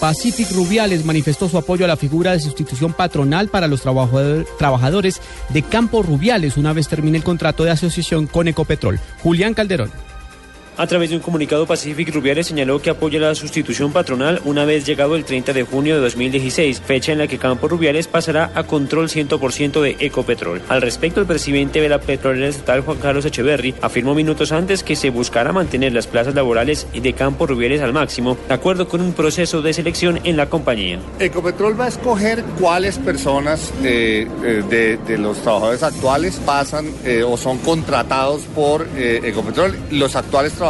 Pacific Rubiales manifestó su apoyo a la figura de sustitución patronal para los trabajador- trabajadores de Campo Rubiales una vez termine el contrato de asociación con Ecopetrol. Julián Calderón. A través de un comunicado, Pacific Rubiales señaló que apoya la sustitución patronal una vez llegado el 30 de junio de 2016, fecha en la que Campo Rubiales pasará a control 100% de Ecopetrol. Al respecto, el presidente de la petrolera estatal, Juan Carlos Echeverry, afirmó minutos antes que se buscará mantener las plazas laborales de Campo Rubiales al máximo, de acuerdo con un proceso de selección en la compañía. Ecopetrol va a escoger cuáles personas eh, eh, de, los trabajadores actuales pasan eh, o son contratados por Ecopetrol. Los actuales trabajadores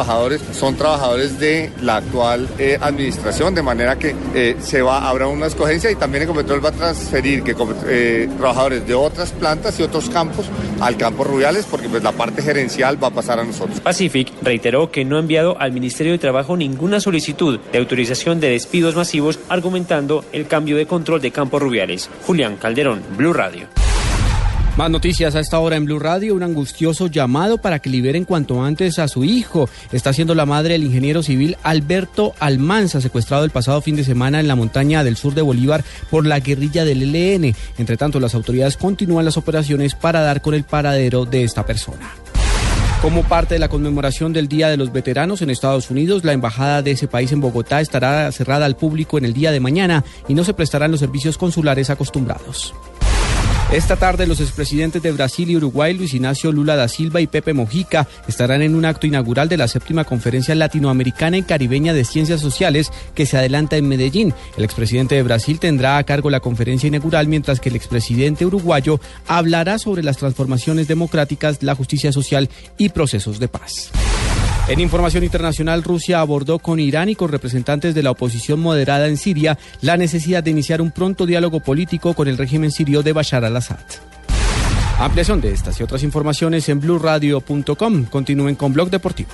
son trabajadores de la actual eh, administración, de manera que eh, se va habrá una escogencia y también Ecopetrol va a transferir que, eh, trabajadores de otras plantas y otros campos al campo Rubiales, porque pues la parte gerencial va a pasar a nosotros. Pacific reiteró que no ha enviado al Ministerio de Trabajo ninguna solicitud de autorización de despidos masivos, argumentando el cambio de control de Campo Rubiales. Julián Calderón, Blue Radio. Más noticias a esta hora en Blue Radio. Un angustioso llamado para que liberen cuanto antes a su hijo. Está haciendo la madre del ingeniero civil Alberto Almanza, secuestrado el pasado fin de semana en la montaña del sur de Bolívar por la guerrilla del ELN. Entre tanto, las autoridades continúan las operaciones para dar con el paradero de esta persona. Como parte de la conmemoración del Día de los Veteranos en Estados Unidos, la embajada de ese país en Bogotá estará cerrada al público en el día de mañana y no se prestarán los servicios consulares acostumbrados. Esta tarde los expresidentes de Brasil y Uruguay, Luis Ignacio Lula da Silva y Pepe Mojica, estarán en un acto inaugural de la séptima conferencia latinoamericana y caribeña de ciencias sociales que se adelanta en Medellín. El expresidente de Brasil tendrá a cargo la conferencia inaugural, mientras que el expresidente uruguayo hablará sobre las transformaciones democráticas, la justicia social y procesos de paz. En información internacional, Rusia abordó con Irán y con representantes de la oposición moderada en Siria la necesidad de iniciar un pronto diálogo político con el régimen sirio de Bashar al-Assad. Ampliación de estas y otras informaciones en blurradio.com. Continúen con Blog Deportivo.